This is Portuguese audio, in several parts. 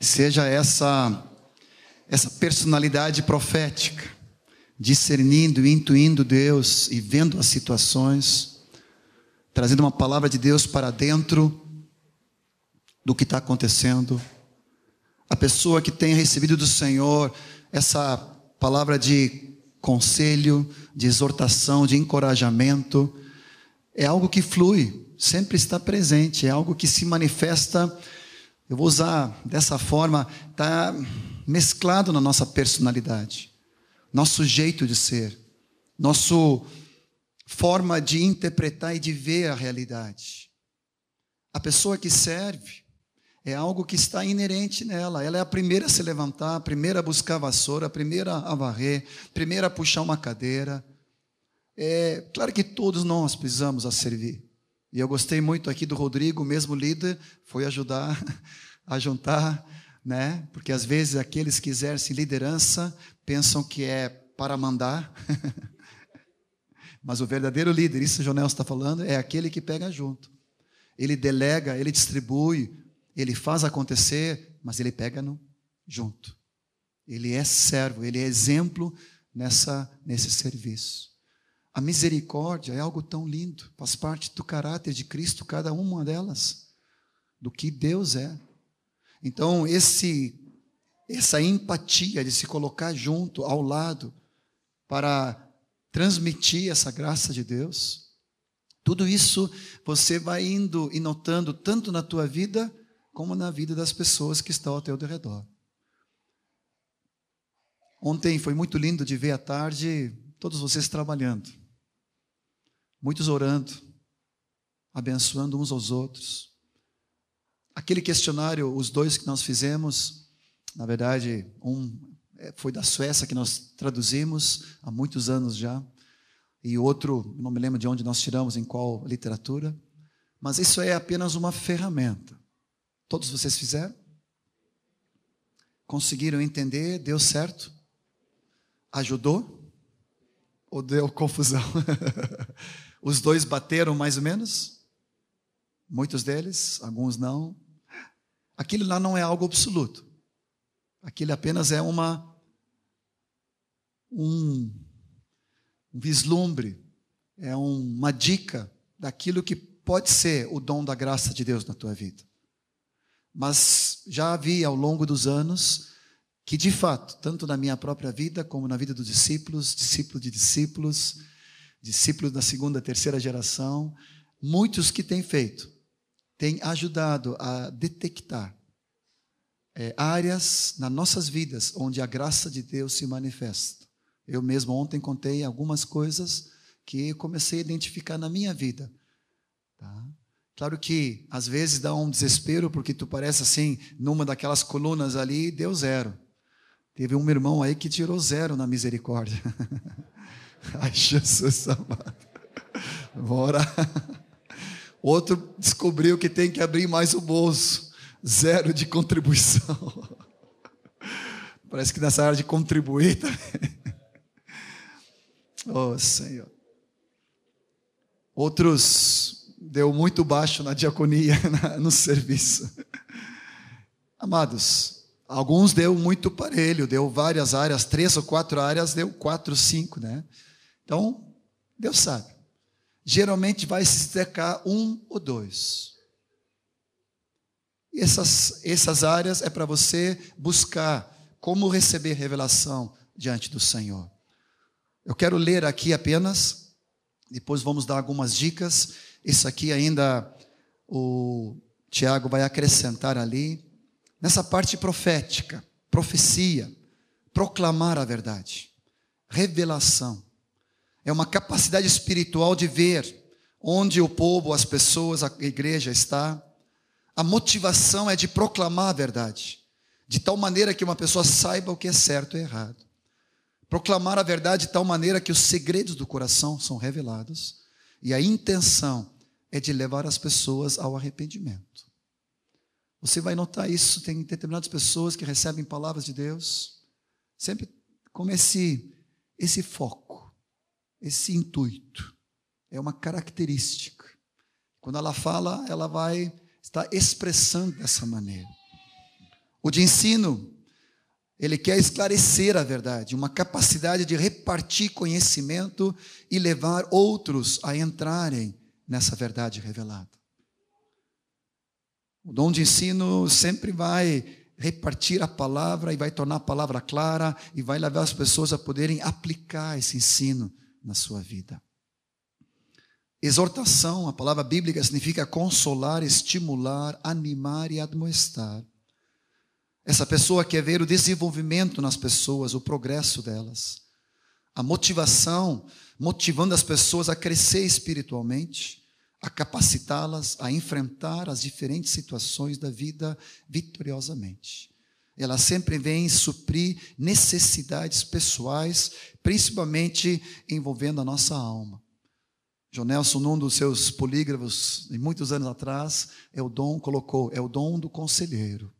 seja essa essa personalidade profética, discernindo e intuindo Deus e vendo as situações, trazendo uma palavra de Deus para dentro do que está acontecendo. A pessoa que tem recebido do Senhor essa palavra de conselho, de exortação, de encorajamento, é algo que flui, sempre está presente, é algo que se manifesta, eu vou usar dessa forma, está mesclado na nossa personalidade, nosso jeito de ser, nossa forma de interpretar e de ver a realidade. A pessoa que serve é algo que está inerente nela. Ela é a primeira a se levantar, a primeira a buscar a vassoura, a primeira a varrer, a primeira a puxar uma cadeira. É claro que todos nós precisamos a servir. E eu gostei muito aqui do Rodrigo, mesmo líder, foi ajudar a juntar né? Porque às vezes aqueles que exercem liderança pensam que é para mandar. Mas o verdadeiro líder, isso o Jonel está falando, é aquele que pega junto. Ele delega, ele distribui, ele faz acontecer, mas ele pega no, junto. Ele é servo, ele é exemplo nessa nesse serviço. A misericórdia é algo tão lindo, faz parte do caráter de Cristo, cada uma delas, do que Deus é. Então, esse essa empatia de se colocar junto, ao lado, para transmitir essa graça de Deus, tudo isso você vai indo e notando tanto na tua vida como na vida das pessoas que estão ao teu redor. Ontem foi muito lindo de ver à tarde todos vocês trabalhando, muitos orando, abençoando uns aos outros. Aquele questionário, os dois que nós fizemos, na verdade, um é, foi da Suécia que nós traduzimos há muitos anos já, e outro, não me lembro de onde nós tiramos, em qual literatura, mas isso é apenas uma ferramenta. Todos vocês fizeram? Conseguiram entender? Deu certo? Ajudou? Ou deu confusão? Os dois bateram mais ou menos? Muitos deles, alguns não. Aquilo lá não é algo absoluto. Aquilo apenas é uma um, um vislumbre, é uma dica daquilo que pode ser o dom da graça de Deus na tua vida. Mas já havia ao longo dos anos que de fato, tanto na minha própria vida como na vida dos discípulos, discípulos de discípulos, discípulos da segunda, terceira geração, muitos que têm feito tem ajudado a detectar é, áreas nas nossas vidas onde a graça de Deus se manifesta. Eu mesmo ontem contei algumas coisas que comecei a identificar na minha vida. Tá? Claro que às vezes dá um desespero porque tu parece assim, numa daquelas colunas ali, deu zero. Teve um irmão aí que tirou zero na misericórdia. Ai, Jesus amado. Bora. Outro descobriu que tem que abrir mais o bolso. Zero de contribuição. Parece que nessa área de contribuir também. Oh, Senhor. Outros deu muito baixo na diaconia, no serviço. Amados, alguns deu muito parelho, deu várias áreas, três ou quatro áreas, deu quatro, cinco, né? Então, Deus sabe geralmente vai se destacar um ou dois. Essas, essas áreas é para você buscar como receber revelação diante do Senhor. Eu quero ler aqui apenas, depois vamos dar algumas dicas. Isso aqui ainda o Tiago vai acrescentar ali. Nessa parte profética, profecia, proclamar a verdade, revelação é uma capacidade espiritual de ver onde o povo, as pessoas, a igreja está. A motivação é de proclamar a verdade, de tal maneira que uma pessoa saiba o que é certo e errado. Proclamar a verdade de tal maneira que os segredos do coração são revelados e a intenção é de levar as pessoas ao arrependimento. Você vai notar isso, tem determinadas pessoas que recebem palavras de Deus, sempre com esse, esse foco esse intuito. É uma característica. Quando ela fala, ela vai estar expressando dessa maneira. O de ensino, ele quer esclarecer a verdade, uma capacidade de repartir conhecimento e levar outros a entrarem nessa verdade revelada. O dom de ensino sempre vai repartir a palavra e vai tornar a palavra clara e vai levar as pessoas a poderem aplicar esse ensino na sua vida. Exortação, a palavra bíblica significa consolar, estimular, animar e admoestar. Essa pessoa quer ver o desenvolvimento nas pessoas, o progresso delas. A motivação, motivando as pessoas a crescer espiritualmente, a capacitá-las a enfrentar as diferentes situações da vida vitoriosamente. Ela sempre vem suprir necessidades pessoais, principalmente envolvendo a nossa alma. John Nelson, num dos seus polígrafos, muitos anos atrás, é o dom, colocou, é o dom do conselheiro.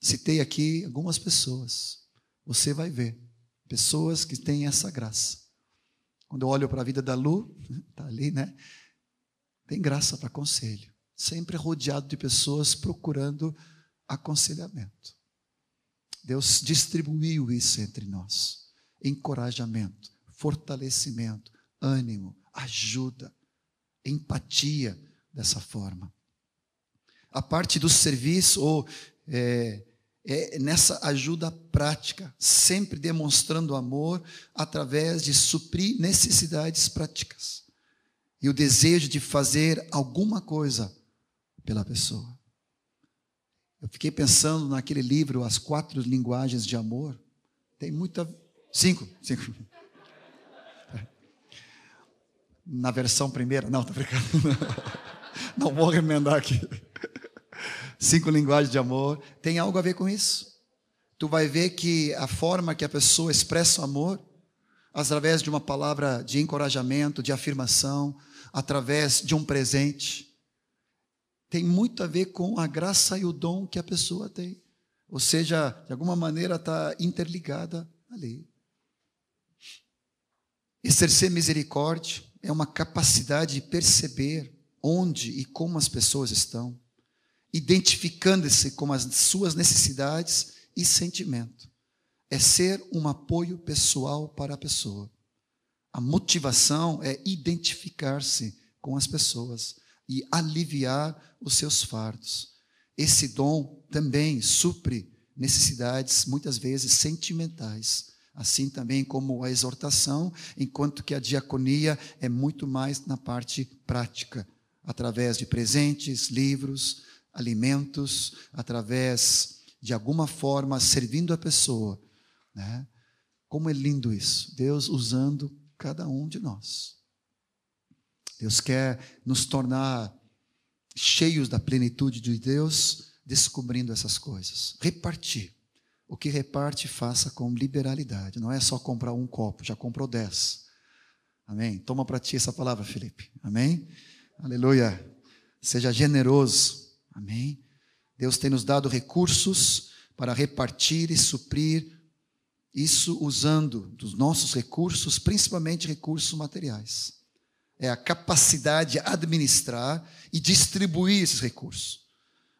Citei aqui algumas pessoas. Você vai ver. Pessoas que têm essa graça. Quando eu olho para a vida da Lu, está ali, né? Tem graça para conselho. Sempre rodeado de pessoas procurando aconselhamento. Deus distribuiu isso entre nós. Encorajamento, fortalecimento, ânimo, ajuda, empatia dessa forma. A parte do serviço, ou é, é nessa ajuda prática, sempre demonstrando amor através de suprir necessidades práticas e o desejo de fazer alguma coisa pela pessoa. Eu fiquei pensando naquele livro, As Quatro Linguagens de Amor. Tem muita. Cinco, cinco na versão primeira. Não, tá brincando. Não vou remendar aqui. Cinco linguagens de amor. Tem algo a ver com isso. Tu vai ver que a forma que a pessoa expressa o amor, através de uma palavra de encorajamento, de afirmação, através de um presente, tem muito a ver com a graça e o dom que a pessoa tem. Ou seja, de alguma maneira está interligada ali. Exercer misericórdia é uma capacidade de perceber onde e como as pessoas estão, identificando-se com as suas necessidades e sentimento. É ser um apoio pessoal para a pessoa. A motivação é identificar-se com as pessoas e aliviar os seus fardos. Esse dom também supre necessidades, muitas vezes sentimentais assim também como a exortação, enquanto que a diaconia é muito mais na parte prática, através de presentes, livros, alimentos, através de alguma forma servindo a pessoa. Né? Como é lindo isso, Deus usando cada um de nós. Deus quer nos tornar cheios da plenitude de Deus, descobrindo essas coisas. Repartir. O que reparte, faça com liberalidade. Não é só comprar um copo, já comprou dez. Amém? Toma para ti essa palavra, Felipe. Amém? Aleluia. Seja generoso. Amém? Deus tem nos dado recursos para repartir e suprir isso usando dos nossos recursos, principalmente recursos materiais. É a capacidade de administrar e distribuir esses recursos.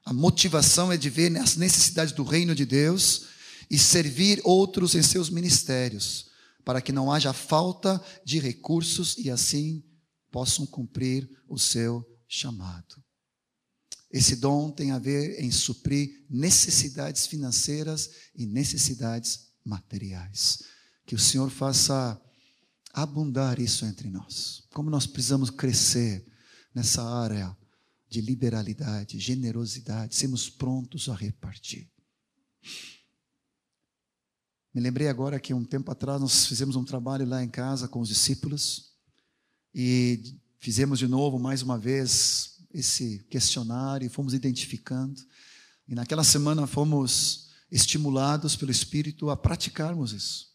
A motivação é de ver as necessidades do reino de Deus e servir outros em seus ministérios, para que não haja falta de recursos e assim possam cumprir o seu chamado. Esse dom tem a ver em suprir necessidades financeiras e necessidades materiais. Que o Senhor faça abundar isso entre nós. Como nós precisamos crescer nessa área de liberalidade, generosidade, sermos prontos a repartir. Me lembrei agora que um tempo atrás nós fizemos um trabalho lá em casa com os discípulos e fizemos de novo, mais uma vez, esse questionário fomos identificando. E naquela semana fomos estimulados pelo Espírito a praticarmos isso.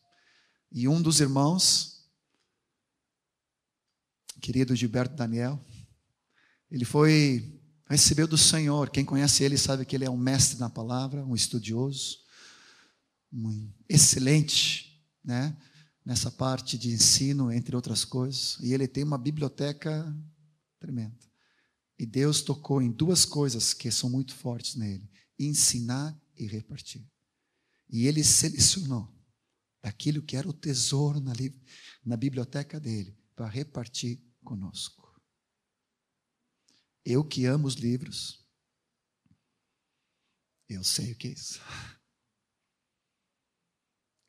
E um dos irmãos, querido Gilberto Daniel, ele foi, recebeu do Senhor. Quem conhece ele sabe que ele é um mestre na palavra, um estudioso um excelente, né? Nessa parte de ensino, entre outras coisas. E ele tem uma biblioteca tremenda. E Deus tocou em duas coisas que são muito fortes nele: ensinar e repartir. E ele selecionou daquilo que era o tesouro na, na biblioteca dele para repartir conosco. Eu que amo os livros, eu sei o que é isso.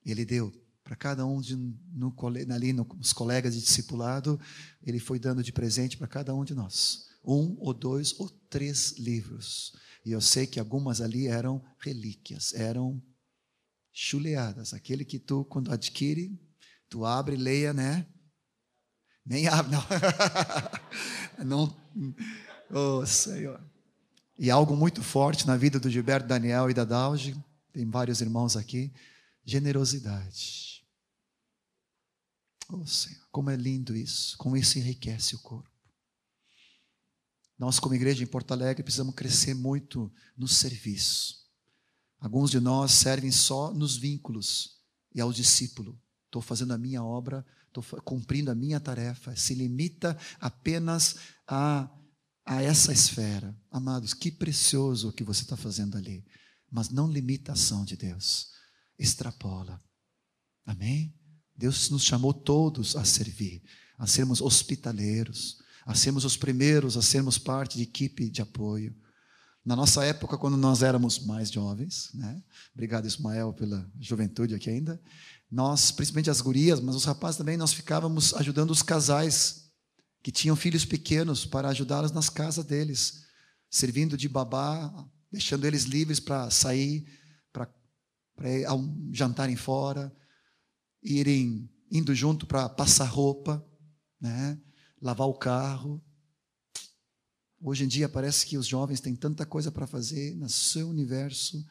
Ele deu para cada um de, no, ali nos colegas de discipulado, ele foi dando de presente para cada um de nós. Um ou dois ou três livros. E eu sei que algumas ali eram relíquias, eram chuleadas. Aquele que tu, quando adquire, tu abre, leia, né? Nem abre, não. não. Oh, Senhor. E algo muito forte na vida do Gilberto Daniel e da Dalge, tem vários irmãos aqui, generosidade. Oh, Senhor, como é lindo isso, como isso enriquece o corpo. Nós, como igreja em Porto Alegre, precisamos crescer muito no serviço. Alguns de nós servem só nos vínculos e ao discípulo. Estou fazendo a minha obra, estou cumprindo a minha tarefa. Se limita apenas a, a essa esfera. Amados, que precioso o que você está fazendo ali. Mas não limita a ação de Deus. Extrapola. Amém? Deus nos chamou todos a servir, a sermos hospitaleiros, a sermos os primeiros, a sermos parte de equipe de apoio. Na nossa época, quando nós éramos mais jovens, né? obrigado Ismael pela juventude aqui ainda, nós, principalmente as gurias, mas os rapazes também, nós ficávamos ajudando os casais que tinham filhos pequenos para ajudá-los nas casas deles, servindo de babá, deixando eles livres para sair, para, jantarem fora, irem indo junto para passar roupa, né? Lavar o carro, Hoje em dia parece que os jovens têm tanta coisa para fazer no seu universo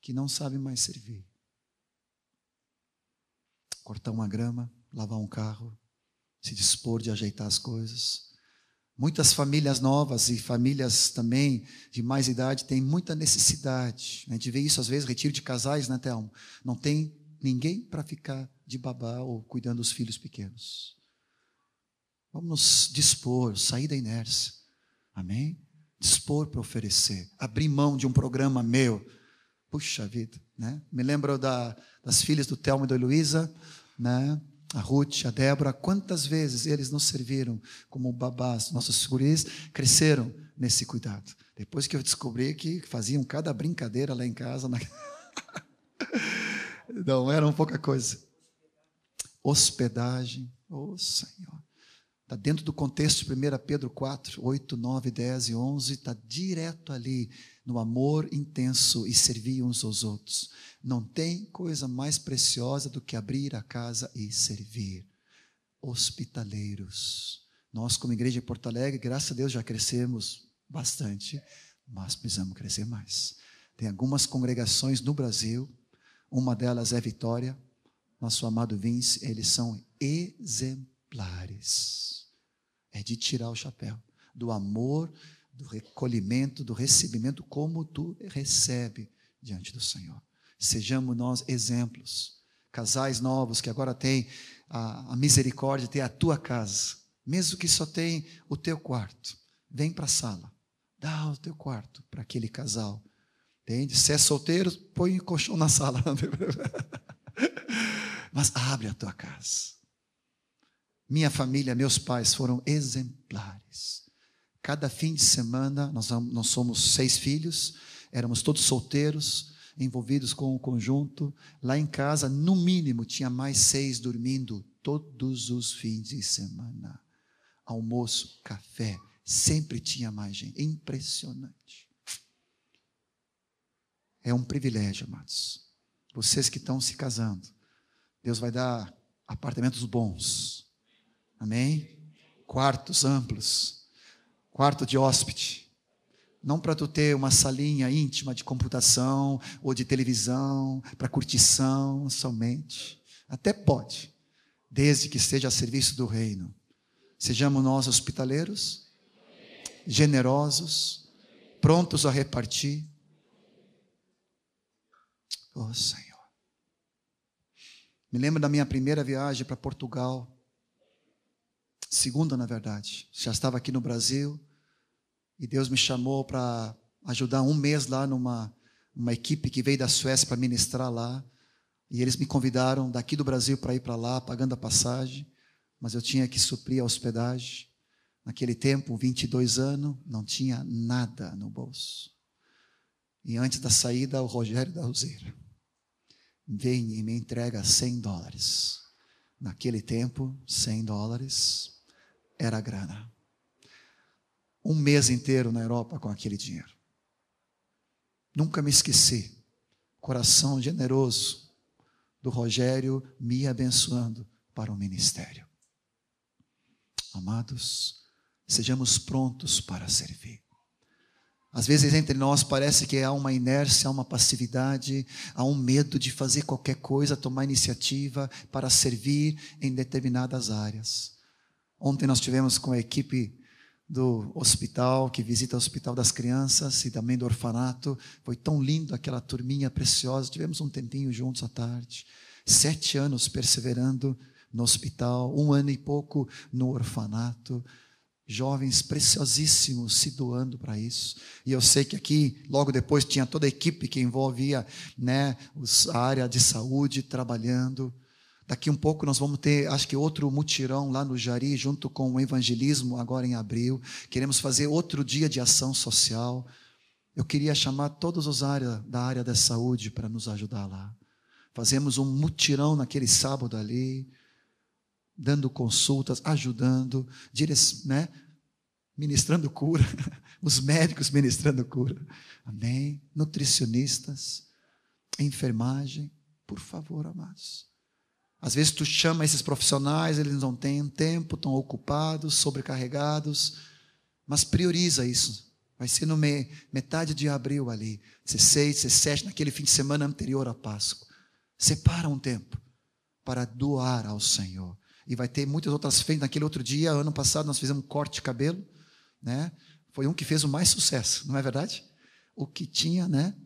que não sabem mais servir. Cortar uma grama, lavar um carro, se dispor de ajeitar as coisas. Muitas famílias novas e famílias também de mais idade têm muita necessidade. A gente vê isso às vezes, retiro de casais, né, Thelma? Não tem ninguém para ficar de babá ou cuidando dos filhos pequenos. Vamos nos dispor, sair da inércia Amém? Dispor para oferecer, abrir mão de um programa meu. Puxa vida, né? Me lembro da, das filhas do Telmo e da Luísa, né? A Ruth, a Débora, quantas vezes eles nos serviram como babás, nossos guris cresceram nesse cuidado. Depois que eu descobri que faziam cada brincadeira lá em casa, na... não era pouca coisa. Hospedagem, oh Senhor. Está dentro do contexto de 1 Pedro 4, 8, 9, 10 e 11, está direto ali no amor intenso e servir uns aos outros. Não tem coisa mais preciosa do que abrir a casa e servir. Hospitaleiros. Nós, como igreja de Porto Alegre, graças a Deus já crescemos bastante, mas precisamos crescer mais. Tem algumas congregações no Brasil, uma delas é Vitória, nosso amado Vince, eles são exemplares é de tirar o chapéu do amor, do recolhimento, do recebimento, como tu recebe diante do Senhor. Sejamos nós exemplos. Casais novos que agora têm a, a misericórdia de ter a tua casa, mesmo que só tem o teu quarto, vem para a sala, dá o teu quarto para aquele casal. Entende? Se é solteiro, põe o colchão na sala. Mas abre a tua casa. Minha família, meus pais foram exemplares. Cada fim de semana, nós, nós somos seis filhos, éramos todos solteiros, envolvidos com o conjunto. Lá em casa, no mínimo, tinha mais seis dormindo todos os fins de semana. Almoço, café, sempre tinha mais gente. Impressionante. É um privilégio, amados. Vocês que estão se casando, Deus vai dar apartamentos bons Amém? Quartos amplos. Quarto de hóspede. Não para tu ter uma salinha íntima de computação ou de televisão, para curtição somente. Até pode, desde que esteja a serviço do reino. Sejamos nós hospitaleiros, generosos, prontos a repartir. Oh Senhor. Me lembro da minha primeira viagem para Portugal segunda, na verdade. Já estava aqui no Brasil e Deus me chamou para ajudar um mês lá numa, uma equipe que veio da Suécia para ministrar lá. E eles me convidaram daqui do Brasil para ir para lá, pagando a passagem, mas eu tinha que suprir a hospedagem. Naquele tempo, 22 anos, não tinha nada no bolso. E antes da saída, o Rogério da Roseira vem e me entrega 100 dólares. Naquele tempo, 100 dólares era grana. Um mês inteiro na Europa com aquele dinheiro. Nunca me esqueci. Coração generoso do Rogério me abençoando para o ministério. Amados, sejamos prontos para servir. Às vezes entre nós parece que há uma inércia, há uma passividade, há um medo de fazer qualquer coisa, tomar iniciativa para servir em determinadas áreas. Ontem nós tivemos com a equipe do hospital, que visita o Hospital das Crianças e também do orfanato. Foi tão lindo aquela turminha preciosa. Tivemos um tempinho juntos à tarde. Sete anos perseverando no hospital, um ano e pouco no orfanato. Jovens preciosíssimos se doando para isso. E eu sei que aqui, logo depois, tinha toda a equipe que envolvia né, a área de saúde trabalhando. Daqui um pouco nós vamos ter, acho que outro mutirão lá no Jari, junto com o evangelismo, agora em abril. Queremos fazer outro dia de ação social. Eu queria chamar todos os áreas da área da saúde para nos ajudar lá. Fazemos um mutirão naquele sábado ali, dando consultas, ajudando, né? ministrando cura, os médicos ministrando cura. Amém? Nutricionistas, enfermagem, por favor, amados. Às vezes tu chama esses profissionais, eles não têm tempo, estão ocupados, sobrecarregados, mas prioriza isso. Vai ser no me, metade de abril ali, 16, 17, naquele fim de semana anterior à Páscoa. Separa um tempo para doar ao Senhor. E vai ter muitas outras frentes. Naquele outro dia, ano passado, nós fizemos um corte de cabelo, né? Foi um que fez o mais sucesso, não é verdade? O que tinha, né?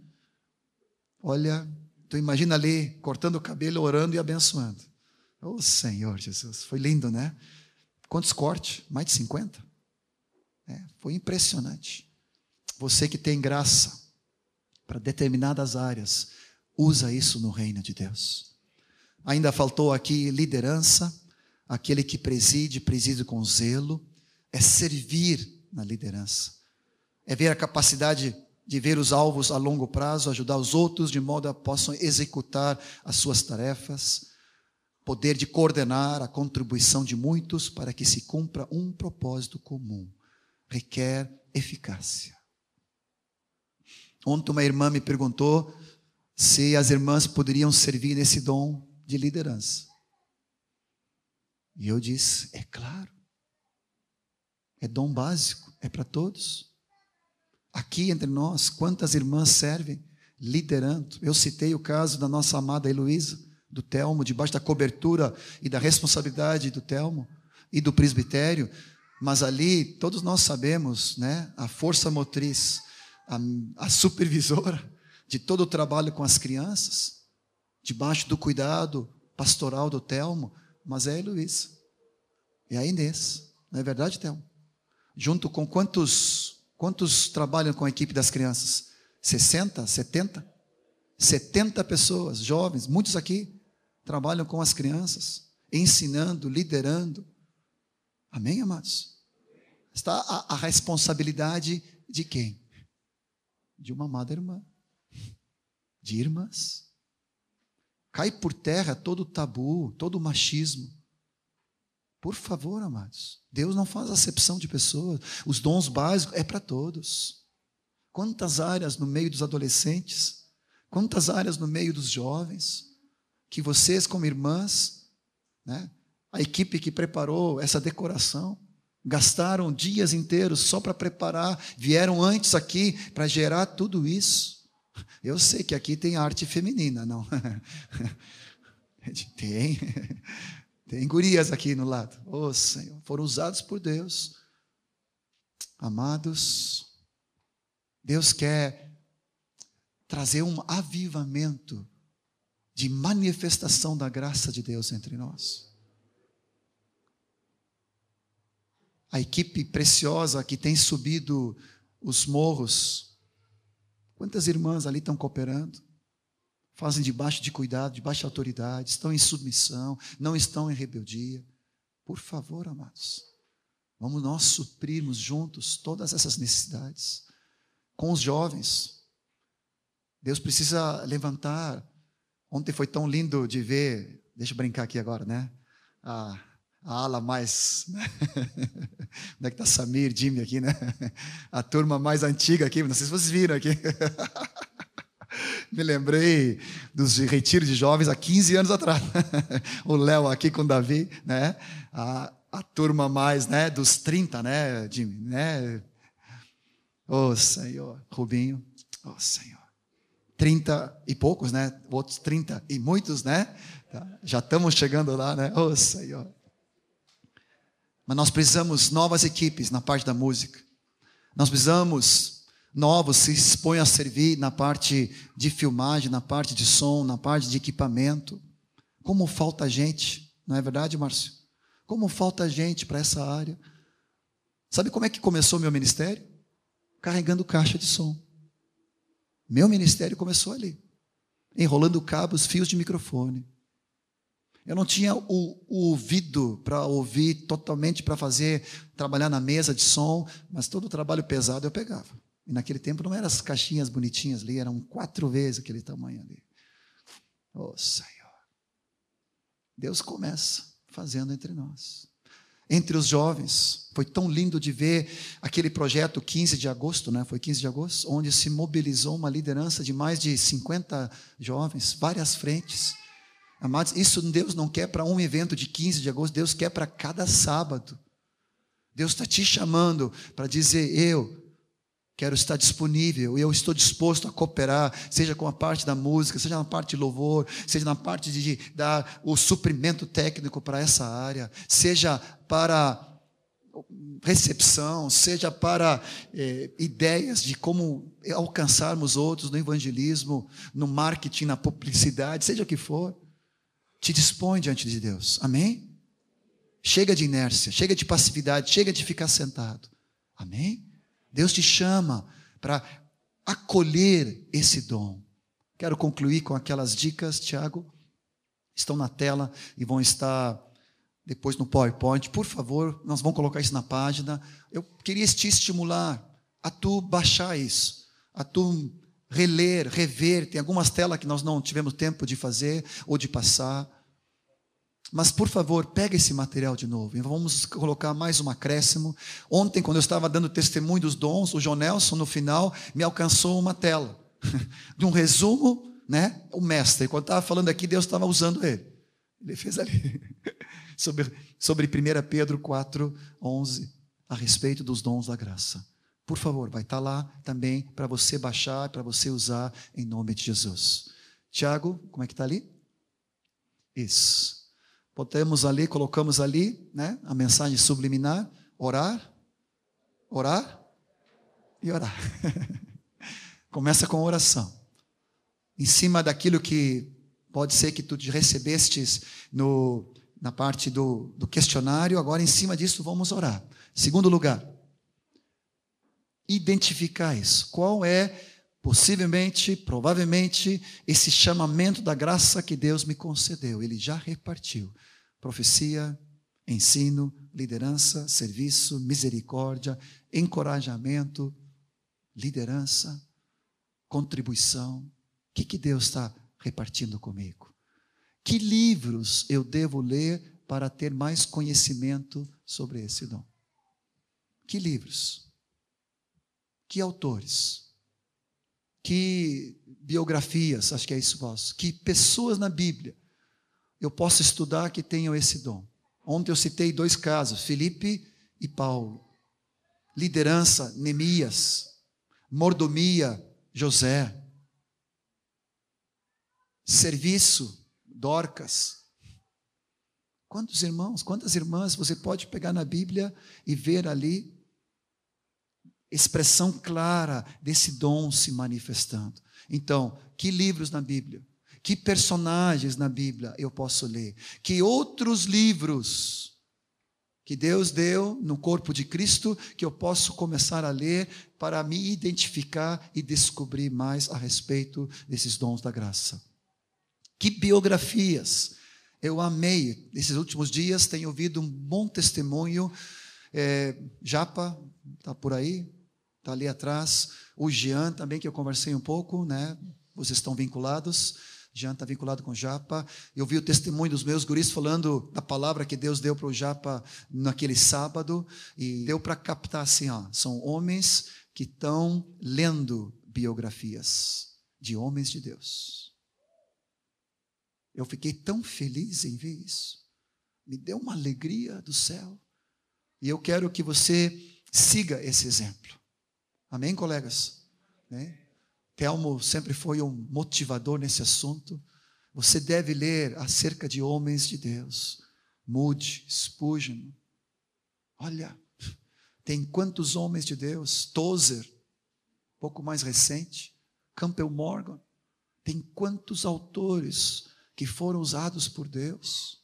Olha, Tu imagina ali cortando o cabelo, orando e abençoando. Oh Senhor Jesus, foi lindo, né? Quantos cortes? Mais de 50? É, foi impressionante. Você que tem graça para determinadas áreas, usa isso no reino de Deus. Ainda faltou aqui liderança, aquele que preside, preside com zelo, é servir na liderança, é ver a capacidade de ver os alvos a longo prazo, ajudar os outros de modo a possam executar as suas tarefas, poder de coordenar a contribuição de muitos para que se cumpra um propósito comum, requer eficácia. Ontem uma irmã me perguntou se as irmãs poderiam servir nesse dom de liderança. E eu disse: é claro, é dom básico, é para todos. Aqui entre nós, quantas irmãs servem liderando? Eu citei o caso da nossa amada Heloísa, do Telmo, debaixo da cobertura e da responsabilidade do Telmo e do presbitério, mas ali todos nós sabemos, né, a força motriz, a, a supervisora de todo o trabalho com as crianças, debaixo do cuidado pastoral do Telmo, mas é a Heloísa. E a Inês, não é verdade, Telmo? Junto com quantos Quantos trabalham com a equipe das crianças? 60, 70? 70 pessoas, jovens, muitos aqui, trabalham com as crianças, ensinando, liderando. Amém, amados? Está a, a responsabilidade de quem? De uma amada irmã, de irmãs. Cai por terra todo o tabu, todo o machismo. Por favor, amados. Deus não faz acepção de pessoas. Os dons básicos é para todos. Quantas áreas no meio dos adolescentes, quantas áreas no meio dos jovens, que vocês, como irmãs, né, a equipe que preparou essa decoração, gastaram dias inteiros só para preparar, vieram antes aqui para gerar tudo isso. Eu sei que aqui tem arte feminina, não? tem. Tem gurias aqui no lado. Oh, Senhor, foram usados por Deus. Amados, Deus quer trazer um avivamento de manifestação da graça de Deus entre nós. A equipe preciosa que tem subido os morros Quantas irmãs ali estão cooperando? Fazem debaixo de cuidado, debaixo de autoridade, estão em submissão, não estão em rebeldia. Por favor, amados, vamos nós suprirmos juntos todas essas necessidades. Com os jovens, Deus precisa levantar. Ontem foi tão lindo de ver, deixa eu brincar aqui agora, né? A, a ala mais. Né? Onde é que está Samir, Jimmy aqui, né? A turma mais antiga aqui, não sei se vocês viram aqui. Me lembrei dos retiros de jovens há 15 anos atrás. o Léo aqui com o Davi, né? A, a turma mais, né, dos 30, né, Jimmy, né? Oh, Senhor, Rubinho, oh, Senhor. 30 e poucos, né? Outros 30 e muitos, né? Tá, já estamos chegando lá, né? Oh, Senhor. Mas nós precisamos novas equipes na parte da música. Nós precisamos novos se expõem a servir na parte de filmagem, na parte de som, na parte de equipamento. Como falta gente, não é verdade, Márcio? Como falta gente para essa área. Sabe como é que começou meu ministério? Carregando caixa de som. Meu ministério começou ali, enrolando cabos, fios de microfone. Eu não tinha o, o ouvido para ouvir totalmente, para fazer, trabalhar na mesa de som, mas todo o trabalho pesado eu pegava. E naquele tempo não eram as caixinhas bonitinhas ali, eram quatro vezes aquele tamanho ali. Oh, Senhor. Deus começa fazendo entre nós. Entre os jovens, foi tão lindo de ver aquele projeto 15 de agosto, né? Foi 15 de agosto, onde se mobilizou uma liderança de mais de 50 jovens, várias frentes. Amados, isso Deus não quer para um evento de 15 de agosto, Deus quer para cada sábado. Deus está te chamando para dizer: Eu Quero estar disponível, eu estou disposto a cooperar, seja com a parte da música, seja na parte de louvor, seja na parte de dar o suprimento técnico para essa área, seja para recepção, seja para eh, ideias de como alcançarmos outros no evangelismo, no marketing, na publicidade, seja o que for, te dispõe diante de Deus, amém? Chega de inércia, chega de passividade, chega de ficar sentado, amém? Deus te chama para acolher esse dom. Quero concluir com aquelas dicas, Tiago. Estão na tela e vão estar depois no PowerPoint. Por favor, nós vamos colocar isso na página. Eu queria te estimular a tu baixar isso, a tu reler, rever. Tem algumas telas que nós não tivemos tempo de fazer ou de passar. Mas, por favor, pega esse material de novo. Vamos colocar mais um acréscimo. Ontem, quando eu estava dando testemunho dos dons, o João Nelson, no final, me alcançou uma tela de um resumo, né? O mestre, quando estava falando aqui, Deus estava usando ele. Ele fez ali, sobre, sobre 1 Pedro 4, 11, a respeito dos dons da graça. Por favor, vai estar lá também para você baixar, para você usar em nome de Jesus. Tiago, como é que está ali? Isso. Botamos ali, colocamos ali, né? A mensagem subliminar, orar, orar e orar. Começa com oração. Em cima daquilo que pode ser que tu recebestes no, na parte do, do questionário, agora em cima disso vamos orar. Segundo lugar, identificar isso. Qual é, possivelmente, provavelmente, esse chamamento da graça que Deus me concedeu? Ele já repartiu profecia, ensino, liderança, serviço, misericórdia, encorajamento, liderança, contribuição. O que, que Deus está repartindo comigo? Que livros eu devo ler para ter mais conhecimento sobre esse dom? Que livros? Que autores? Que biografias, acho que é isso posso. Que pessoas na Bíblia eu posso estudar que tenham esse dom. Ontem eu citei dois casos, Felipe e Paulo. Liderança, Neemias. Mordomia, José. Serviço, Dorcas. Quantos irmãos, quantas irmãs você pode pegar na Bíblia e ver ali expressão clara desse dom se manifestando. Então, que livros na Bíblia? Que personagens na Bíblia eu posso ler? Que outros livros que Deus deu no corpo de Cristo, que eu posso começar a ler para me identificar e descobrir mais a respeito desses dons da graça. Que biografias! Eu amei. Nesses últimos dias tenho ouvido um bom testemunho. É, Japa está por aí, está ali atrás. O Jean também, que eu conversei um pouco, né? Vocês estão vinculados. Jean está vinculado com Japa. Eu vi o testemunho dos meus guris falando da palavra que Deus deu para o Japa naquele sábado. E deu para captar assim: ó, são homens que estão lendo biografias de homens de Deus. Eu fiquei tão feliz em ver isso. Me deu uma alegria do céu. E eu quero que você siga esse exemplo. Amém, colegas? Né? Telmo sempre foi um motivador nesse assunto. Você deve ler acerca de homens de Deus. Moody, Spurgeon. Olha, tem quantos homens de Deus? Tozer, pouco mais recente. Campbell Morgan. Tem quantos autores que foram usados por Deus?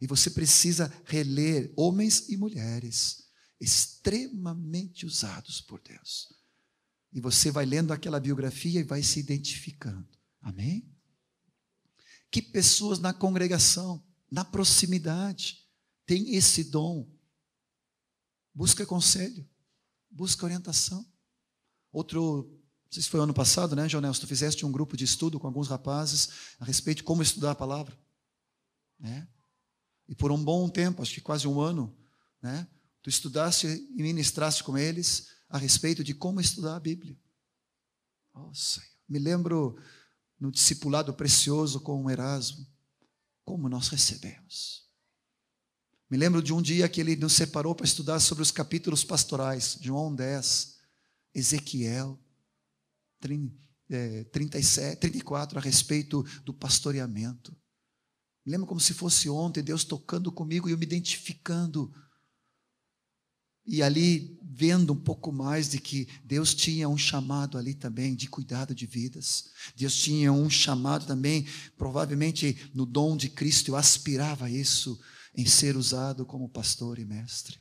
E você precisa reler homens e mulheres extremamente usados por Deus. E você vai lendo aquela biografia e vai se identificando. Amém? Que pessoas na congregação, na proximidade, têm esse dom. Busca conselho, busca orientação. Outro, não sei se foi ano passado, né, Jonel? Tu fizeste um grupo de estudo com alguns rapazes a respeito de como estudar a palavra. Né? E por um bom tempo, acho que quase um ano, né, tu estudaste e ministraste com eles a respeito de como estudar a Bíblia. Oh, Senhor. Me lembro no discipulado precioso com o Erasmo, como nós recebemos. Me lembro de um dia que ele nos separou para estudar sobre os capítulos pastorais, João 10, Ezequiel 37, 34, é, a respeito do pastoreamento. Me lembro como se fosse ontem, Deus tocando comigo e eu me identificando e ali vendo um pouco mais de que Deus tinha um chamado ali também de cuidado de vidas. Deus tinha um chamado também, provavelmente no dom de Cristo, eu aspirava a isso, em ser usado como pastor e mestre.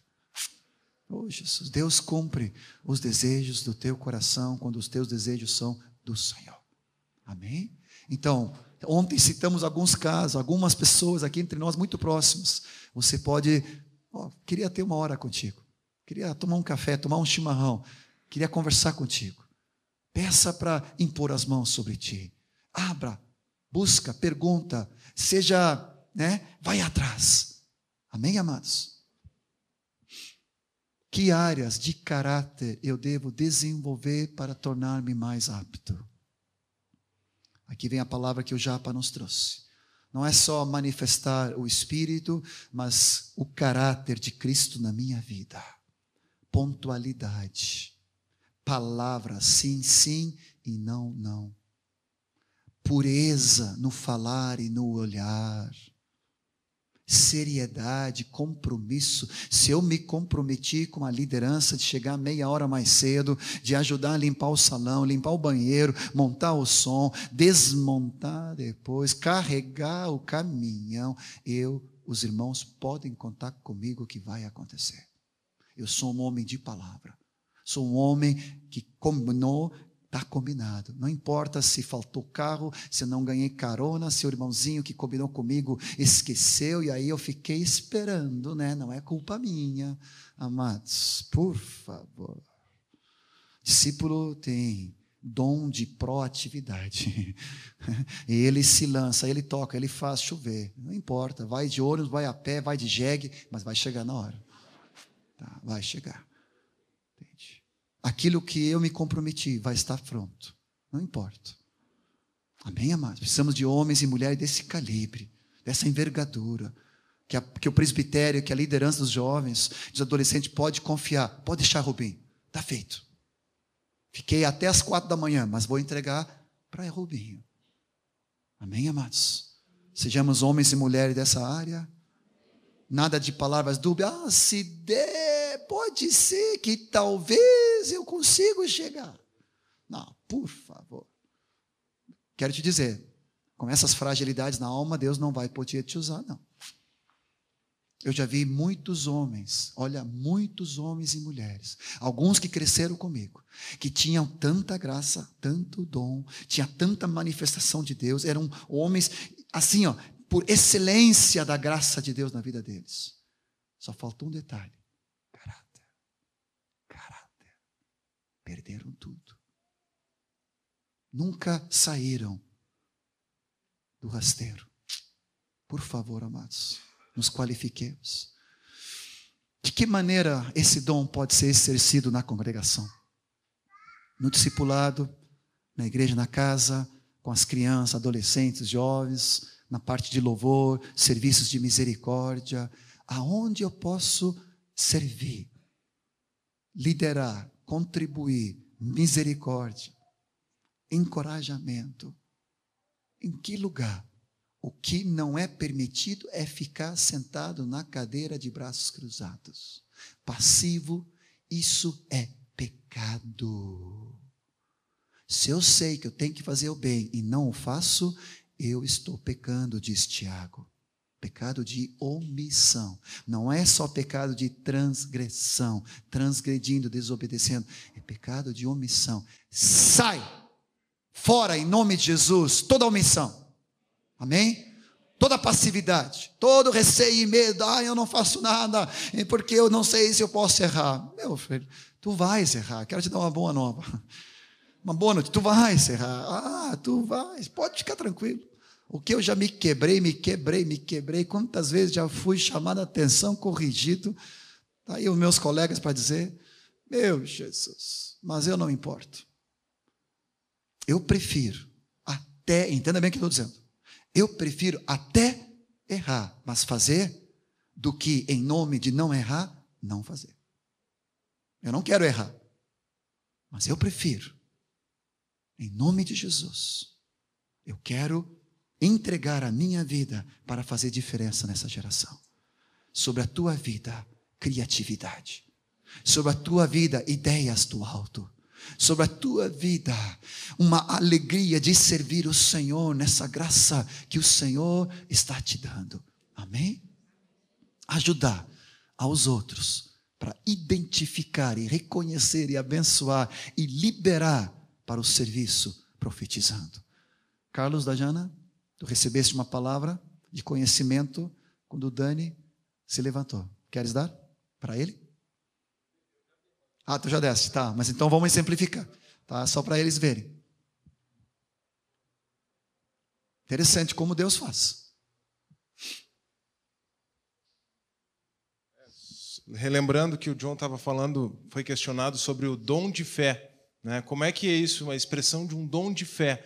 Oh, Jesus, Deus cumpre os desejos do teu coração quando os teus desejos são do Senhor. Amém? Então, ontem citamos alguns casos, algumas pessoas aqui entre nós muito próximos. Você pode, oh, queria ter uma hora contigo. Queria tomar um café, tomar um chimarrão. Queria conversar contigo. Peça para impor as mãos sobre ti. Abra, busca, pergunta, seja, né, vai atrás. Amém, amados? Que áreas de caráter eu devo desenvolver para tornar-me mais apto? Aqui vem a palavra que o Japa nos trouxe. Não é só manifestar o Espírito, mas o caráter de Cristo na minha vida pontualidade. Palavra sim, sim e não, não. Pureza no falar e no olhar. Seriedade, compromisso. Se eu me comprometi com a liderança de chegar meia hora mais cedo, de ajudar a limpar o salão, limpar o banheiro, montar o som, desmontar depois, carregar o caminhão, eu, os irmãos podem contar comigo que vai acontecer. Eu sou um homem de palavra. Sou um homem que combinou, está combinado. Não importa se faltou carro, se não ganhei carona, se o irmãozinho que combinou comigo esqueceu e aí eu fiquei esperando, né? Não é culpa minha, amados. Por favor. Discípulo tem dom de proatividade. ele se lança, ele toca, ele faz chover. Não importa, vai de ônibus, vai a pé, vai de jegue, mas vai chegar na hora. Tá, vai chegar. Entende? Aquilo que eu me comprometi vai estar pronto. Não importa. Amém, amados? Precisamos de homens e mulheres desse calibre, dessa envergadura. Que, a, que o presbitério, que a liderança dos jovens, dos adolescentes, pode confiar. Pode deixar, Rubim. Está feito. Fiquei até as quatro da manhã, mas vou entregar para Rubinho. Amém, amados? Sejamos homens e mulheres dessa área. Nada de palavras dúbias. Ah, se der, pode ser que talvez eu consiga chegar. Não, por favor. Quero te dizer, com essas fragilidades na alma, Deus não vai poder te usar, não. Eu já vi muitos homens, olha, muitos homens e mulheres, alguns que cresceram comigo, que tinham tanta graça, tanto dom, tinha tanta manifestação de Deus, eram homens assim, ó, por excelência da graça de Deus na vida deles. Só faltou um detalhe: caráter. Caráter. Perderam tudo. Nunca saíram do rasteiro. Por favor, amados nos qualifiquemos. De que maneira esse dom pode ser exercido na congregação? No discipulado, na igreja, na casa, com as crianças, adolescentes, jovens, na parte de louvor, serviços de misericórdia, aonde eu posso servir, liderar, contribuir, misericórdia, encorajamento. Em que lugar o que não é permitido é ficar sentado na cadeira de braços cruzados. Passivo, isso é pecado. Se eu sei que eu tenho que fazer o bem e não o faço, eu estou pecando, diz Tiago. Pecado de omissão. Não é só pecado de transgressão, transgredindo, desobedecendo. É pecado de omissão. Sai! Fora em nome de Jesus, toda omissão. Amém? Toda passividade, todo receio e medo, ah, eu não faço nada, porque eu não sei se eu posso errar. Meu filho, tu vais errar, quero te dar uma boa nova. Uma boa noite, tu vais errar. Ah, tu vais, pode ficar tranquilo. O que eu já me quebrei, me quebrei, me quebrei, quantas vezes já fui chamado a atenção, corrigido. Tá aí os meus colegas para dizer, meu Jesus, mas eu não importo. Eu prefiro, até, entenda bem o que estou dizendo eu prefiro até errar, mas fazer, do que em nome de não errar, não fazer. Eu não quero errar, mas eu prefiro, em nome de Jesus, eu quero entregar a minha vida para fazer diferença nessa geração. Sobre a tua vida, criatividade. Sobre a tua vida, ideias do alto sobre a tua vida, uma alegria de servir o Senhor nessa graça que o Senhor está te dando. Amém? Ajudar aos outros para identificar e reconhecer e abençoar e liberar para o serviço profetizando. Carlos da Jana, tu recebeste uma palavra de conhecimento quando o Dani se levantou. Queres dar para ele? Ah, tu já deste, tá. Mas então vamos exemplificar, tá? Só para eles verem. Interessante como Deus faz. Relembrando que o John estava falando, foi questionado sobre o dom de fé. Né? Como é que é isso, uma expressão de um dom de fé?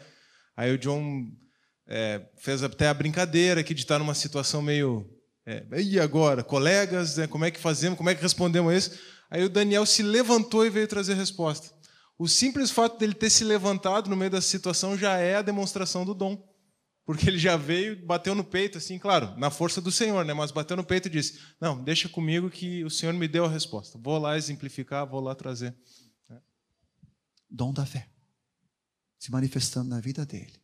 Aí o John é, fez até a brincadeira aqui de estar numa situação meio. É, e agora? Colegas, né? como é que fazemos? Como é que respondemos a isso? Aí o Daniel se levantou e veio trazer resposta. O simples fato dele ter se levantado no meio da situação já é a demonstração do dom. Porque ele já veio, bateu no peito, assim, claro, na força do Senhor, né? mas bateu no peito e disse: Não, deixa comigo que o Senhor me deu a resposta. Vou lá exemplificar, vou lá trazer. É. Dom da fé se manifestando na vida dele.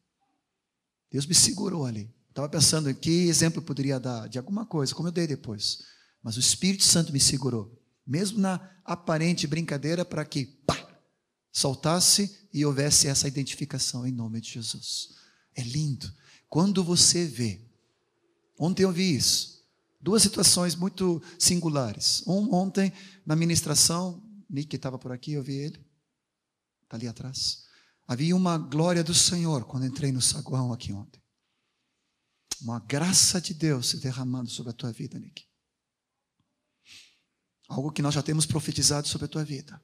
Deus me segurou ali. Estava pensando em que exemplo eu poderia dar de alguma coisa, como eu dei depois. Mas o Espírito Santo me segurou mesmo na aparente brincadeira, para que pá, soltasse e houvesse essa identificação em nome de Jesus. É lindo. Quando você vê, ontem eu vi isso, duas situações muito singulares. Um ontem, na ministração, Nick estava por aqui, eu vi ele, está ali atrás. Havia uma glória do Senhor quando entrei no saguão aqui ontem. Uma graça de Deus se derramando sobre a tua vida, Nick. Algo que nós já temos profetizado sobre a tua vida.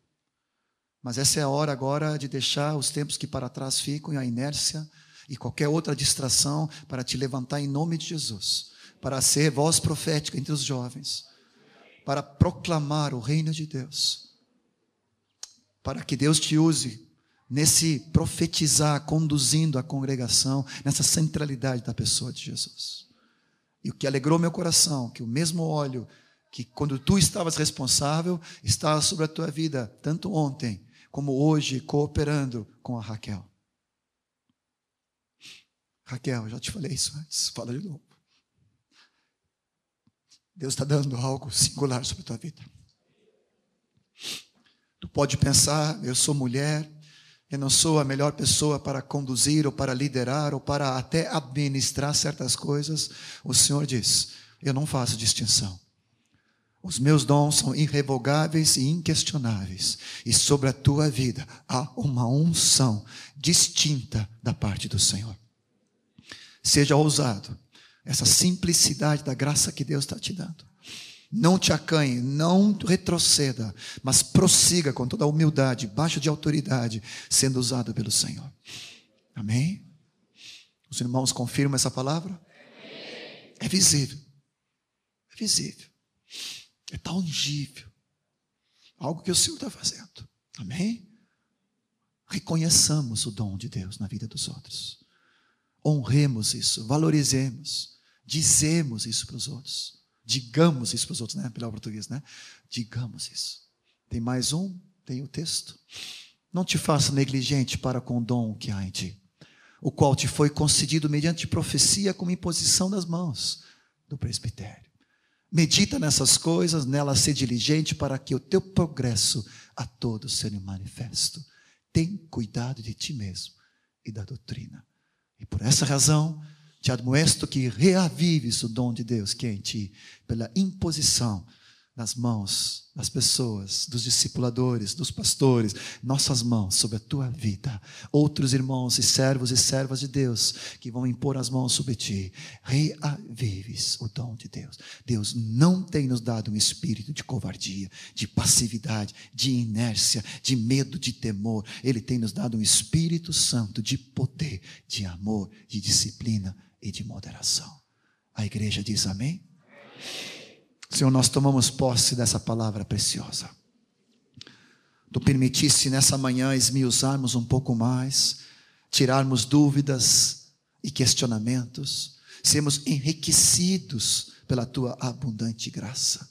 Mas essa é a hora agora de deixar os tempos que para trás ficam e a inércia e qualquer outra distração para te levantar em nome de Jesus, para ser voz profética entre os jovens, para proclamar o reino de Deus, para que Deus te use nesse profetizar, conduzindo a congregação, nessa centralidade da pessoa de Jesus. E o que alegrou meu coração, que o mesmo óleo que quando tu estavas responsável, estava sobre a tua vida, tanto ontem como hoje, cooperando com a Raquel. Raquel, já te falei isso antes, fala de novo. Deus está dando algo singular sobre a tua vida. Tu pode pensar, eu sou mulher, eu não sou a melhor pessoa para conduzir ou para liderar ou para até administrar certas coisas. O Senhor diz: eu não faço distinção. Os meus dons são irrevogáveis e inquestionáveis, e sobre a tua vida há uma unção distinta da parte do Senhor. Seja ousado, essa simplicidade da graça que Deus está te dando. Não te acanhe, não retroceda, mas prossiga com toda a humildade, baixo de autoridade, sendo usado pelo Senhor. Amém? Os irmãos confirmam essa palavra? É visível. É visível. É tangível. Algo que o Senhor está fazendo. Amém? Reconheçamos o dom de Deus na vida dos outros. Honremos isso, valorizemos, dizemos isso para os outros. Digamos isso para os outros, né? Pela português, né? Digamos isso. Tem mais um? Tem o texto. Não te faça negligente para com o dom que há em ti, o qual te foi concedido mediante profecia como imposição das mãos do presbitério. Medita nessas coisas, nelas ser diligente para que o teu progresso a todos seja manifesto. Tem cuidado de ti mesmo e da doutrina. E por essa razão, te admoesto que reavives o dom de Deus que é em ti, pela imposição nas mãos das pessoas, dos discipuladores, dos pastores, nossas mãos sobre a tua vida. Outros irmãos e servos e servas de Deus que vão impor as mãos sobre ti. Reavives o dom de Deus. Deus não tem nos dado um espírito de covardia, de passividade, de inércia, de medo, de temor. Ele tem nos dado um Espírito Santo de poder, de amor, de disciplina e de moderação. A igreja diz amém? Senhor, nós tomamos posse dessa palavra preciosa. Tu permitisse nessa manhã esmiuçarmos um pouco mais, tirarmos dúvidas e questionamentos, sermos enriquecidos pela tua abundante graça.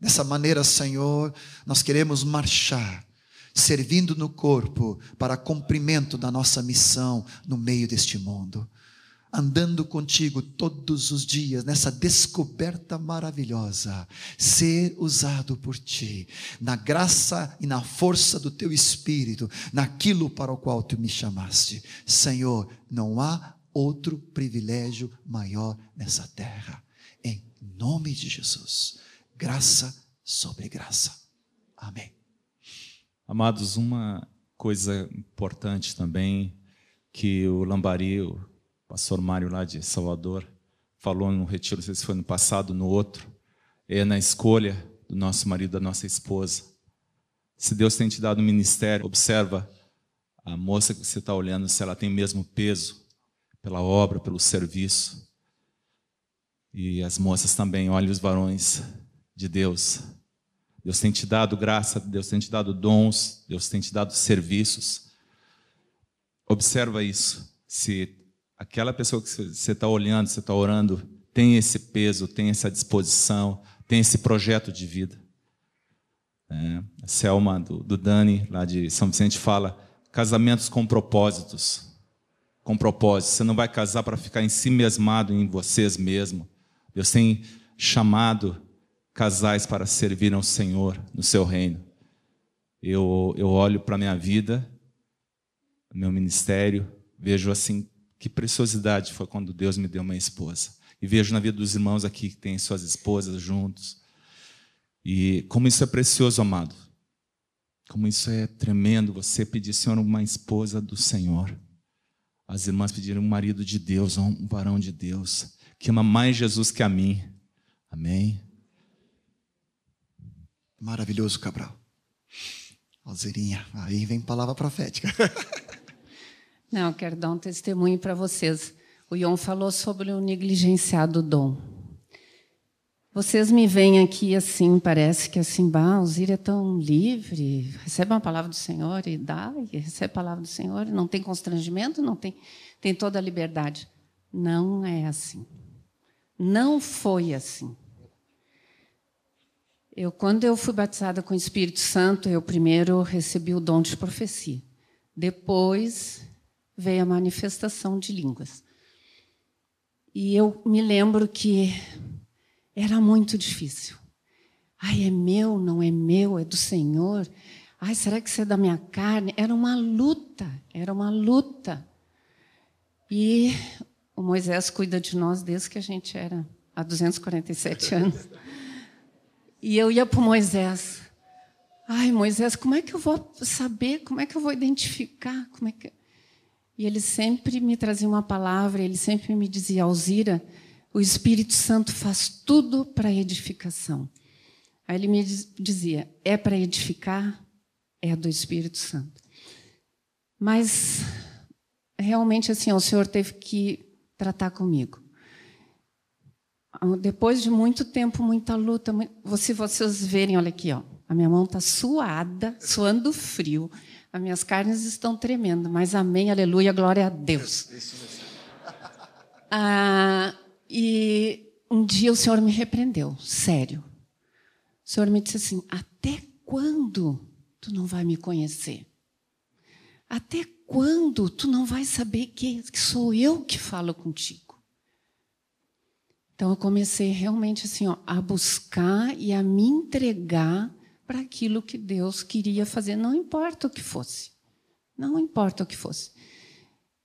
Dessa maneira, Senhor, nós queremos marchar, servindo no corpo para cumprimento da nossa missão no meio deste mundo andando contigo todos os dias nessa descoberta maravilhosa, ser usado por ti, na graça e na força do teu espírito, naquilo para o qual tu me chamaste. Senhor, não há outro privilégio maior nessa terra. Em nome de Jesus, graça sobre graça. Amém. Amados, uma coisa importante também que o Lambari, pastor Mário lá de Salvador falou no retiro, não sei se foi no passado, no outro, é na escolha do nosso marido, da nossa esposa. Se Deus tem te dado um ministério, observa a moça que você está olhando, se ela tem mesmo peso pela obra, pelo serviço. E as moças também, olhem os varões de Deus. Deus tem te dado graça, Deus tem te dado dons, Deus tem te dado serviços. Observa isso. Se aquela pessoa que você está olhando, você está orando, tem esse peso, tem essa disposição, tem esse projeto de vida. É, a Selma do, do Dani, lá de São Vicente, fala: casamentos com propósitos. Com propósitos. Você não vai casar para ficar em si mesmado em vocês mesmo. Deus tem chamado casais para servir ao Senhor no seu reino. Eu, eu olho para a minha vida, meu ministério, vejo assim que preciosidade foi quando Deus me deu uma esposa. E vejo na vida dos irmãos aqui que têm suas esposas juntos. E como isso é precioso, amado. Como isso é tremendo você pedir, Senhor, uma esposa do Senhor. As irmãs pediram um marido de Deus, um varão de Deus, que ama mais Jesus que a mim. Amém. Maravilhoso, Cabral. Alzeirinha, aí vem palavra profética. Não, quero dar um testemunho para vocês. O Ion falou sobre o negligenciado dom. Vocês me veem aqui assim, parece que assim, bah, o Zir é tão livre, recebe uma palavra do Senhor e dá, e recebe a palavra do Senhor, não tem constrangimento, não tem, tem toda a liberdade. Não é assim. Não foi assim. Eu, quando eu fui batizada com o Espírito Santo, eu primeiro recebi o dom de profecia. Depois veio a manifestação de línguas. E eu me lembro que Era muito difícil. Ai, é meu, não é meu, é do Senhor. Ai, será que isso é da minha carne? Era uma luta, era uma luta. E o Moisés cuida de nós desde que a gente era há 247 anos. E eu ia para o Moisés. Ai, Moisés, como é que eu vou saber? Como é que eu vou identificar? Como é que... E ele sempre me trazia uma palavra, ele sempre me dizia, Alzira, o Espírito Santo faz tudo para edificação. Aí ele me dizia, é para edificar? É do Espírito Santo. Mas, realmente, assim, o Senhor teve que tratar comigo. Depois de muito tempo, muita luta, se vocês verem, olha aqui, ó, a minha mão está suada, suando frio, as minhas carnes estão tremendo, mas amém, aleluia, glória a Deus. Ah, e um dia o Senhor me repreendeu, sério. O Senhor me disse assim: Até quando tu não vai me conhecer? Até quando tu não vai saber que, que sou eu que falo contigo? Então eu comecei realmente assim, ó, a buscar e a me entregar para aquilo que Deus queria fazer, não importa o que fosse. Não importa o que fosse.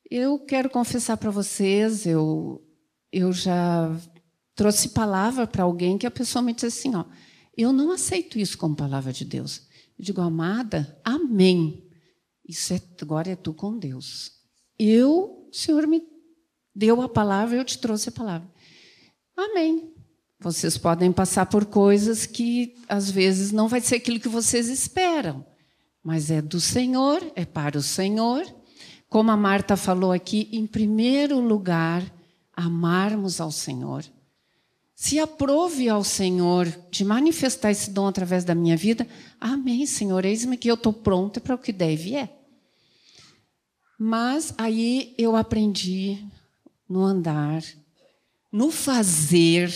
Eu quero confessar para vocês, eu eu já trouxe palavra para alguém que a pessoa me disse assim, ó, eu não aceito isso como palavra de Deus. Eu digo, amada, amém. Isso é, agora é tu com Deus. Eu, o Senhor me deu a palavra, eu te trouxe a palavra. Amém. Vocês podem passar por coisas que às vezes não vai ser aquilo que vocês esperam, mas é do Senhor, é para o Senhor. Como a Marta falou aqui, em primeiro lugar, amarmos ao Senhor. Se aprove ao Senhor de manifestar esse dom através da minha vida, amém, Senhor, eis-me que eu estou pronta para o que deve é. Mas aí eu aprendi no andar, no fazer,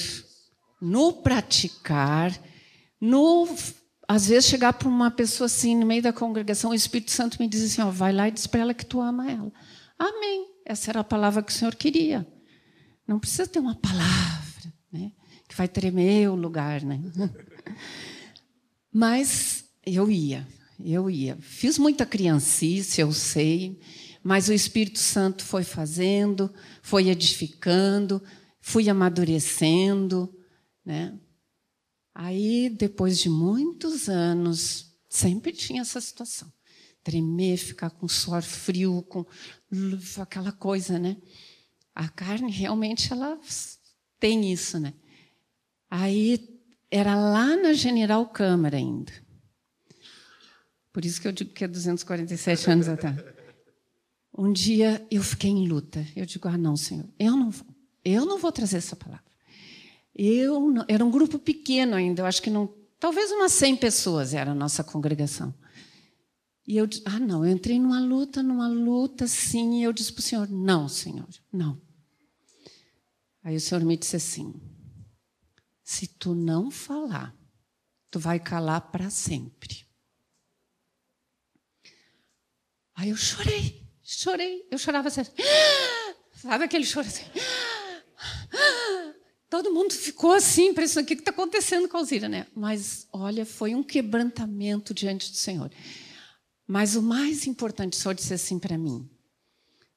no praticar, no às vezes chegar para uma pessoa assim no meio da congregação, o Espírito Santo me diz assim, ó, vai lá e diz para ela que tu ama ela. Amém. Essa era a palavra que o Senhor queria. Não precisa ter uma palavra, né, que vai tremer o lugar, né? Mas eu ia, eu ia. Fiz muita criancice, eu sei, mas o Espírito Santo foi fazendo, foi edificando, fui amadurecendo, né? Aí, depois de muitos anos, sempre tinha essa situação. Tremer, ficar com suor frio, com aquela coisa, né? A carne realmente ela tem isso, né? Aí era lá na General Câmara ainda. Por isso que eu digo que é 247 anos atrás. Um dia eu fiquei em luta. Eu digo: "Ah, não, Senhor, eu não vou. Eu não vou trazer essa palavra. Eu era um grupo pequeno ainda, eu acho que não, talvez umas 100 pessoas era a nossa congregação. E eu, ah, não, eu entrei numa luta, numa luta, sim, e eu disse para o Senhor: não, Senhor, não. Aí o Senhor me disse assim: se tu não falar, tu vai calar para sempre. Aí eu chorei, chorei, eu chorava assim, sabe aquele choro assim? Todo mundo ficou assim, pensando, o que está acontecendo com a Alzira, né? Mas, olha, foi um quebrantamento diante do Senhor. Mas o mais importante, o Senhor disse assim para mim,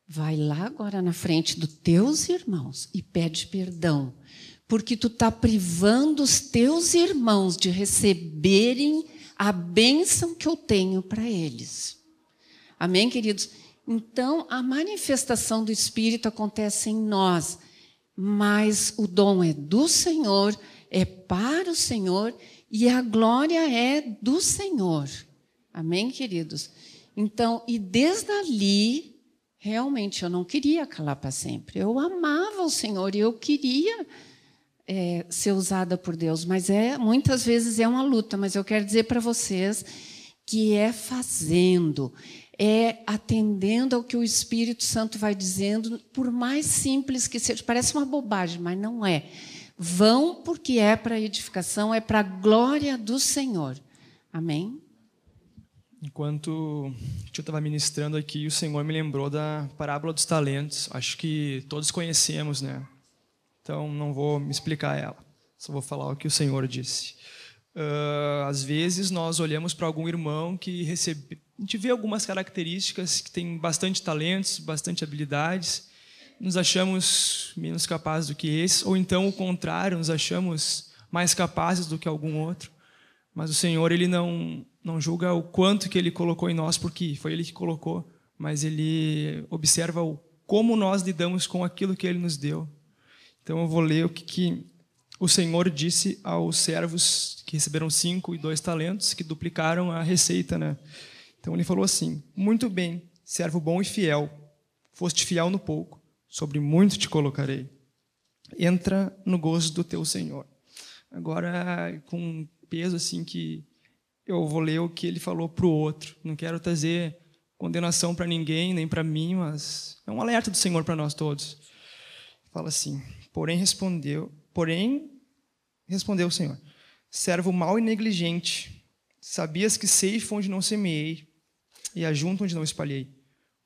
vai lá agora na frente dos teus irmãos e pede perdão, porque tu está privando os teus irmãos de receberem a bênção que eu tenho para eles. Amém, queridos? Então, a manifestação do Espírito acontece em nós mas o dom é do Senhor, é para o Senhor e a glória é do Senhor. Amém, queridos? Então, e desde ali, realmente eu não queria calar para sempre. Eu amava o Senhor e eu queria é, ser usada por Deus, mas é muitas vezes é uma luta. Mas eu quero dizer para vocês que é fazendo, é atendendo ao que o Espírito Santo vai dizendo, por mais simples que seja. Parece uma bobagem, mas não é. Vão porque é para edificação, é para a glória do Senhor. Amém? Enquanto tio estava ministrando aqui, o Senhor me lembrou da parábola dos talentos. Acho que todos conhecemos, né? Então não vou me explicar ela. Só vou falar o que o Senhor disse. Uh, às vezes nós olhamos para algum irmão que recebe, a gente vê algumas características que tem bastante talentos, bastante habilidades, nos achamos menos capazes do que esse, ou então o contrário, nos achamos mais capazes do que algum outro. Mas o Senhor ele não não julga o quanto que ele colocou em nós, porque foi ele que colocou, mas ele observa o como nós lidamos com aquilo que ele nos deu. Então eu vou ler o que, que o Senhor disse aos servos que receberam cinco e dois talentos, que duplicaram a receita, né? Então ele falou assim: Muito bem, servo bom e fiel, foste fiel no pouco, sobre muito te colocarei. Entra no gozo do teu Senhor. Agora, com peso assim que eu vou ler o que ele falou para o outro. Não quero trazer condenação para ninguém, nem para mim, mas é um alerta do Senhor para nós todos. Fala assim: Porém respondeu, porém respondeu o Senhor: Servo mau e negligente, sabias que ceifo onde não semeei e ajunto onde não espalhei.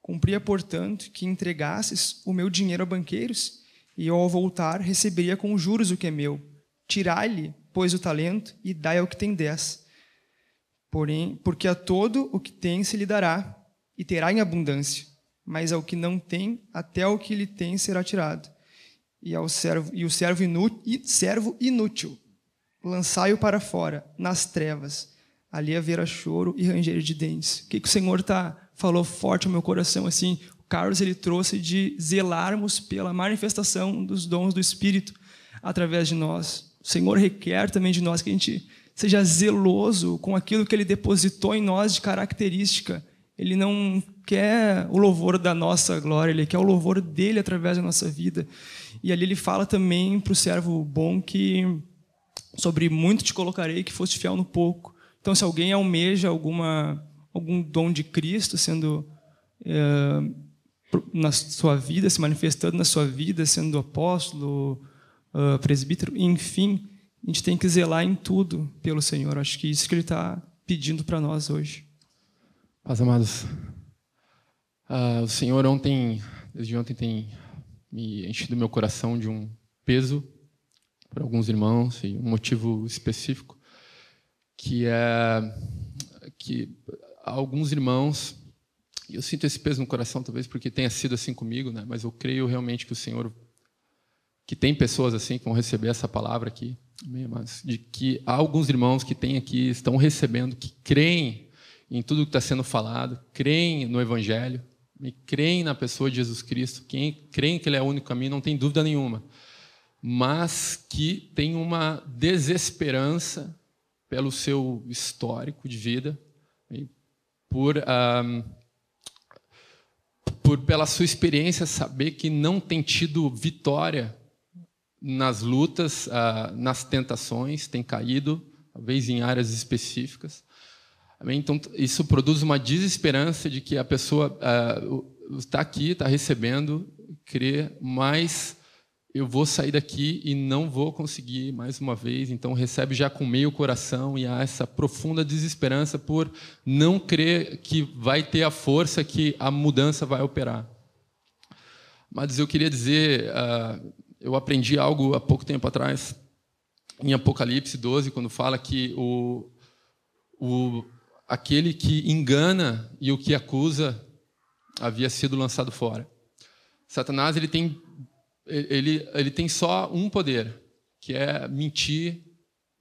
Cumpria, portanto, que entregasses o meu dinheiro a banqueiros, e eu, ao voltar, receberia com juros o que é meu. Tirai-lhe, pois, o talento e dai ao que tem dez. Porém, porque a todo o que tem se lhe dará, e terá em abundância, mas ao que não tem, até o que lhe tem será tirado. E, ao servo, e o servo inútil, servo inútil lançai-o para fora, nas trevas. Ali haverá choro e ranger de dentes. O que, que o Senhor tá, falou forte no meu coração? assim? O Carlos ele trouxe de zelarmos pela manifestação dos dons do Espírito através de nós. O Senhor requer também de nós que a gente seja zeloso com aquilo que Ele depositou em nós de característica. Ele não quer o louvor da nossa glória, Ele quer o louvor dele através da nossa vida. E ali ele fala também para o servo bom que sobre muito te colocarei que foste fiel no pouco. Então, se alguém almeja alguma algum dom de Cristo sendo é, na sua vida, se manifestando na sua vida, sendo apóstolo, uh, presbítero, enfim, a gente tem que zelar em tudo pelo Senhor. Acho que isso que Ele está pedindo para nós hoje. Paz, amados. Uh, o Senhor ontem, desde ontem, tem me enchido meu coração de um peso por alguns irmãos e um motivo específico que é que alguns irmãos eu sinto esse peso no coração talvez porque tenha sido assim comigo, né? Mas eu creio realmente que o Senhor que tem pessoas assim que vão receber essa palavra aqui, de que há alguns irmãos que têm aqui estão recebendo, que creem em tudo que está sendo falado, creem no Evangelho, e creem na pessoa de Jesus Cristo, quem creem que Ele é o único caminho, não tem dúvida nenhuma mas que tem uma desesperança pelo seu histórico de vida, por, por pela sua experiência saber que não tem tido vitória nas lutas, uh, nas tentações, tem caído, talvez em áreas específicas. Então, isso produz uma desesperança de que a pessoa está aqui, está recebendo, crê, mas eu vou sair daqui e não vou conseguir mais uma vez. Então recebe já com meio coração e há essa profunda desesperança por não crer que vai ter a força que a mudança vai operar. Mas eu queria dizer, uh, eu aprendi algo há pouco tempo atrás em Apocalipse 12 quando fala que o, o aquele que engana e o que acusa havia sido lançado fora. Satanás ele tem ele, ele tem só um poder, que é mentir,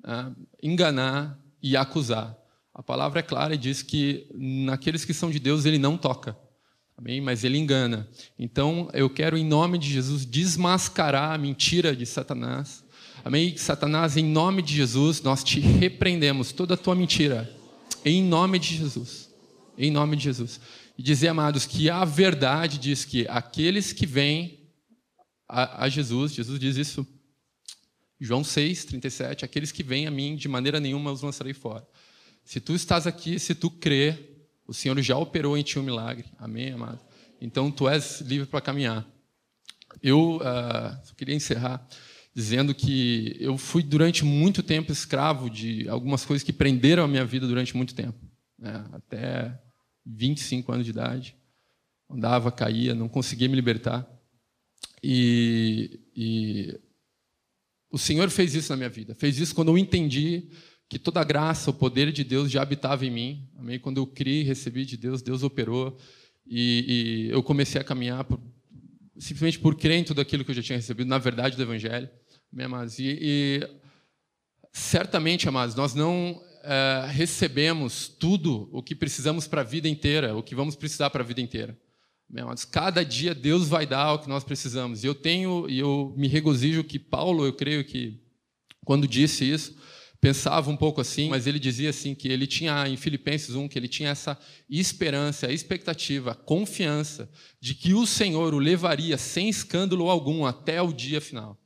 né, enganar e acusar. A palavra é clara e diz que naqueles que são de Deus ele não toca. Amém? Mas ele engana. Então eu quero, em nome de Jesus, desmascarar a mentira de Satanás. Amém? Satanás, em nome de Jesus, nós te repreendemos toda a tua mentira. Em nome de Jesus. Em nome de Jesus. E dizer, amados, que a verdade diz que aqueles que vêm a, a Jesus. Jesus diz isso. João 6, 37. Aqueles que vêm a mim, de maneira nenhuma os lançarei fora. Se tu estás aqui, se tu crê, o Senhor já operou em ti um milagre. Amém, amado? Então tu és livre para caminhar. Eu uh, queria encerrar dizendo que eu fui durante muito tempo escravo de algumas coisas que prenderam a minha vida durante muito tempo. Né? Até 25 anos de idade. Andava, caía, não conseguia me libertar. E, e o Senhor fez isso na minha vida. Fez isso quando eu entendi que toda a graça, o poder de Deus já habitava em mim. Amém? Quando eu criei, recebi de Deus, Deus operou. E, e eu comecei a caminhar por, simplesmente por crer em tudo aquilo que eu já tinha recebido, na verdade do Evangelho. Amém, amados? E, e certamente, amados, nós não é, recebemos tudo o que precisamos para a vida inteira, o que vamos precisar para a vida inteira. Cada dia Deus vai dar o que nós precisamos. E eu tenho, e eu me regozijo que Paulo, eu creio que, quando disse isso, pensava um pouco assim, mas ele dizia assim que ele tinha em Filipenses 1 que ele tinha essa esperança, a expectativa, a confiança de que o Senhor o levaria sem escândalo algum até o dia final.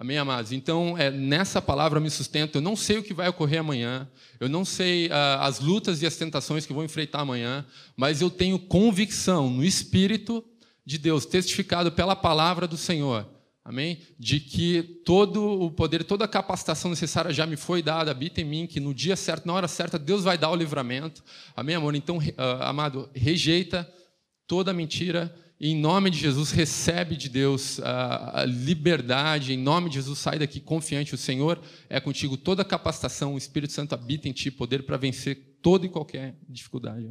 Amém, amados? Então, é, nessa palavra eu me sustento. Eu não sei o que vai ocorrer amanhã, eu não sei uh, as lutas e as tentações que vou enfrentar amanhã, mas eu tenho convicção no Espírito de Deus, testificado pela palavra do Senhor, Amém? De que todo o poder, toda a capacitação necessária já me foi dada, habita em mim, que no dia certo, na hora certa, Deus vai dar o livramento. Amém, amor? Então, uh, amado, rejeita toda mentira em nome de Jesus, recebe de Deus a, liberdade. Em nome de Jesus, sai daqui confiante. O Senhor é contigo. Toda capacitação, o Espírito Santo habita em ti, poder para vencer toda e qualquer dificuldade.